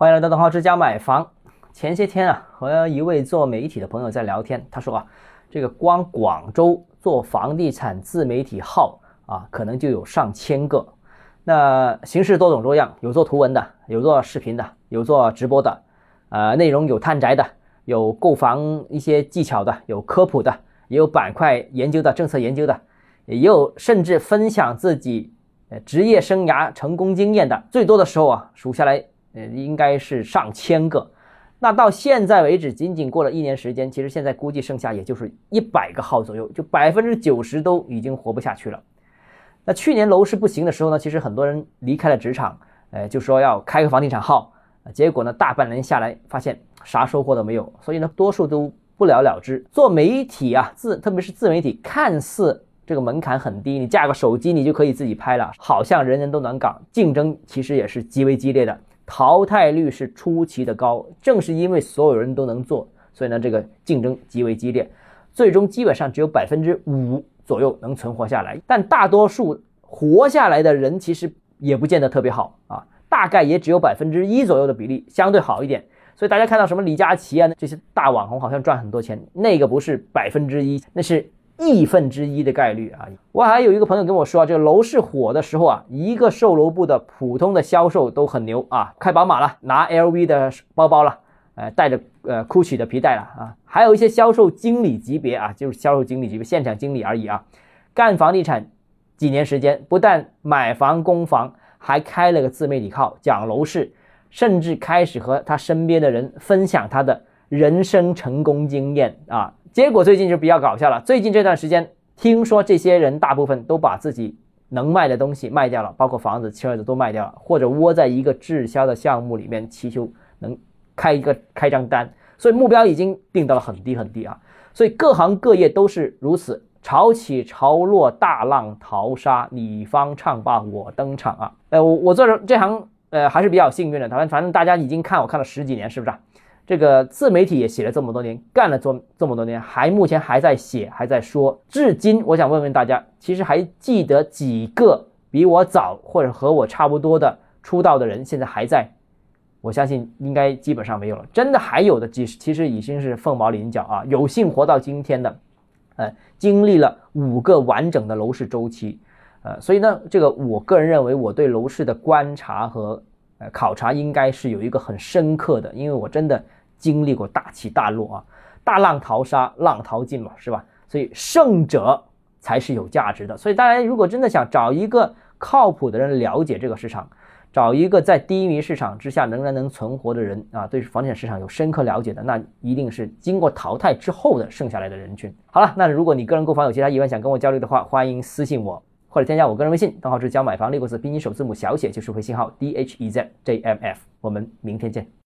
欢迎来到东浩之家买房。前些天啊，和一位做媒体的朋友在聊天，他说啊，这个光广州做房地产自媒体号啊，可能就有上千个。那形式多种多样，有做图文的，有做视频的，有做直播的，呃，内容有探宅的，有购房一些技巧的，有科普的，也有板块研究的，政策研究的，也有甚至分享自己职业生涯成功经验的。最多的时候啊，数下来。应该是上千个。那到现在为止，仅仅过了一年时间，其实现在估计剩下也就是一百个号左右，就百分之九十都已经活不下去了。那去年楼市不行的时候呢，其实很多人离开了职场，呃，就说要开个房地产号，结果呢，大半年下来发现啥收获都没有，所以呢，多数都不了了之。做媒体啊，自特别是自媒体，看似这个门槛很低，你架个手机你就可以自己拍了，好像人人都能搞，竞争其实也是极为激烈的。淘汰率是出奇的高，正是因为所有人都能做，所以呢，这个竞争极为激烈，最终基本上只有百分之五左右能存活下来。但大多数活下来的人其实也不见得特别好啊，大概也只有百分之一左右的比例相对好一点。所以大家看到什么李佳琦啊这些大网红好像赚很多钱，那个不是百分之一，那是。亿分之一的概率啊！我还有一个朋友跟我说啊，这个楼市火的时候啊，一个售楼部的普通的销售都很牛啊，开宝马了，拿 LV 的包包了，呃，带着呃 GUCCI 的皮带了啊，还有一些销售经理级别啊，就是销售经理级别，现场经理而已啊，干房地产几年时间，不但买房供房，还开了个自媒体号讲楼市，甚至开始和他身边的人分享他的人生成功经验啊。结果最近就比较搞笑了。最近这段时间，听说这些人大部分都把自己能卖的东西卖掉了，包括房子、车子都卖掉了，或者窝在一个滞销的项目里面，祈求能开一个开张单。所以目标已经定到了很低很低啊！所以各行各业都是如此，潮起潮落，大浪淘沙，你方唱罢我登场啊！呃，我我做这这行，呃，还是比较幸运的。反正反正大家已经看我看了十几年，是不是啊？这个自媒体也写了这么多年，干了这么这么多年，还目前还在写，还在说。至今，我想问问大家，其实还记得几个比我早或者和我差不多的出道的人，现在还在？我相信应该基本上没有了。真的还有的，其实其实已经是凤毛麟角啊！有幸活到今天的，呃，经历了五个完整的楼市周期，呃，所以呢，这个我个人认为，我对楼市的观察和呃考察应该是有一个很深刻的，因为我真的。经历过大起大落啊，大浪淘沙，浪淘尽嘛，是吧？所以胜者才是有价值的。所以大家如果真的想找一个靠谱的人了解这个市场，找一个在低迷市场之下仍然能存活的人啊，对房地产市场有深刻了解的，那一定是经过淘汰之后的剩下来的人群。好了，那如果你个人购房有其他疑问想跟我交流的话，欢迎私信我或者添加我个人微信，账号是教买房六个字拼音首字母小写就是微信号 d h e z j m f。我们明天见。